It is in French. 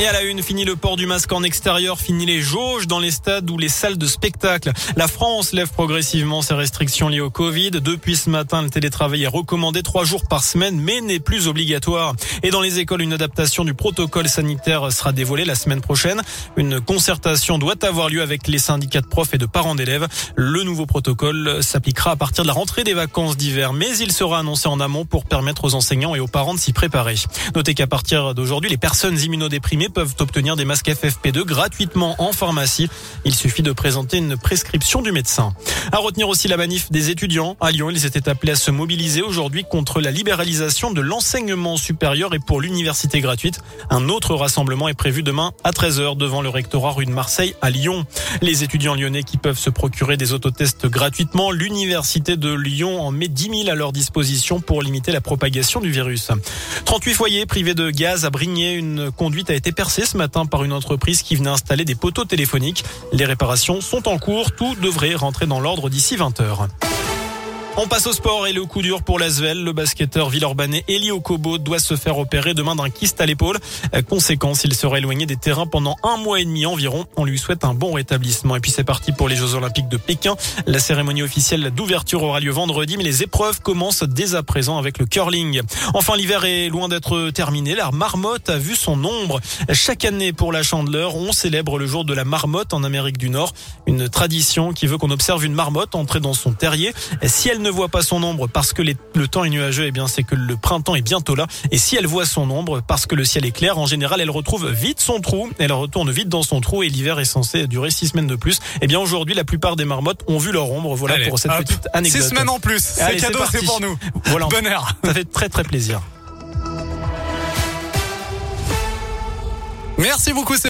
Et à la une, fini le port du masque en extérieur, fini les jauges dans les stades ou les salles de spectacle. La France lève progressivement ses restrictions liées au Covid. Depuis ce matin, le télétravail est recommandé trois jours par semaine, mais n'est plus obligatoire. Et dans les écoles, une adaptation du protocole sanitaire sera dévoilée la semaine prochaine. Une concertation doit avoir lieu avec les syndicats de profs et de parents d'élèves. Le nouveau protocole s'appliquera à partir de la rentrée des vacances d'hiver, mais il sera annoncé en amont pour permettre aux enseignants et aux parents de s'y préparer. Notez qu'à partir d'aujourd'hui, les personnes immunodéprimées peuvent obtenir des masques FFP2 gratuitement en pharmacie. Il suffit de présenter une prescription du médecin. À retenir aussi la manif des étudiants. À Lyon, ils étaient appelés à se mobiliser aujourd'hui contre la libéralisation de l'enseignement supérieur et pour l'université gratuite. Un autre rassemblement est prévu demain à 13h devant le rectorat rue de Marseille à Lyon. Les étudiants lyonnais qui peuvent se procurer des autotests gratuitement, l'université de Lyon en met 10 000 à leur disposition pour limiter la propagation du virus. 38 foyers privés de gaz à Brignais. Une conduite a été percée ce matin par une entreprise qui venait installer des poteaux téléphoniques. Les réparations sont en cours. Tout devrait rentrer dans l'ordre d'ici 20 heures. On passe au sport et le coup dur pour l'Asvel. Le basketteur villeurbanais Elio Kobo doit se faire opérer demain d'un kyste à l'épaule. Conséquence, il sera éloigné des terrains pendant un mois et demi environ. On lui souhaite un bon rétablissement. Et puis c'est parti pour les Jeux Olympiques de Pékin. La cérémonie officielle d'ouverture aura lieu vendredi, mais les épreuves commencent dès à présent avec le curling. Enfin, l'hiver est loin d'être terminé. La marmotte a vu son ombre. Chaque année pour la Chandeleur, on célèbre le jour de la marmotte en Amérique du Nord. Une tradition qui veut qu'on observe une marmotte entrer dans son terrier. Si elle ne voit pas son ombre parce que le temps est nuageux, eh bien c'est que le printemps est bientôt là. Et si elle voit son ombre parce que le ciel est clair, en général, elle retrouve vite son trou. Elle retourne vite dans son trou et l'hiver est censé durer six semaines de plus. Eh bien aujourd'hui, la plupart des marmottes ont vu leur ombre. Voilà pour cette petite anecdote. Six semaines en plus. C'est cadeau, c'est pour nous. Voilà. Bonheur. Ça fait très très plaisir. Merci beaucoup.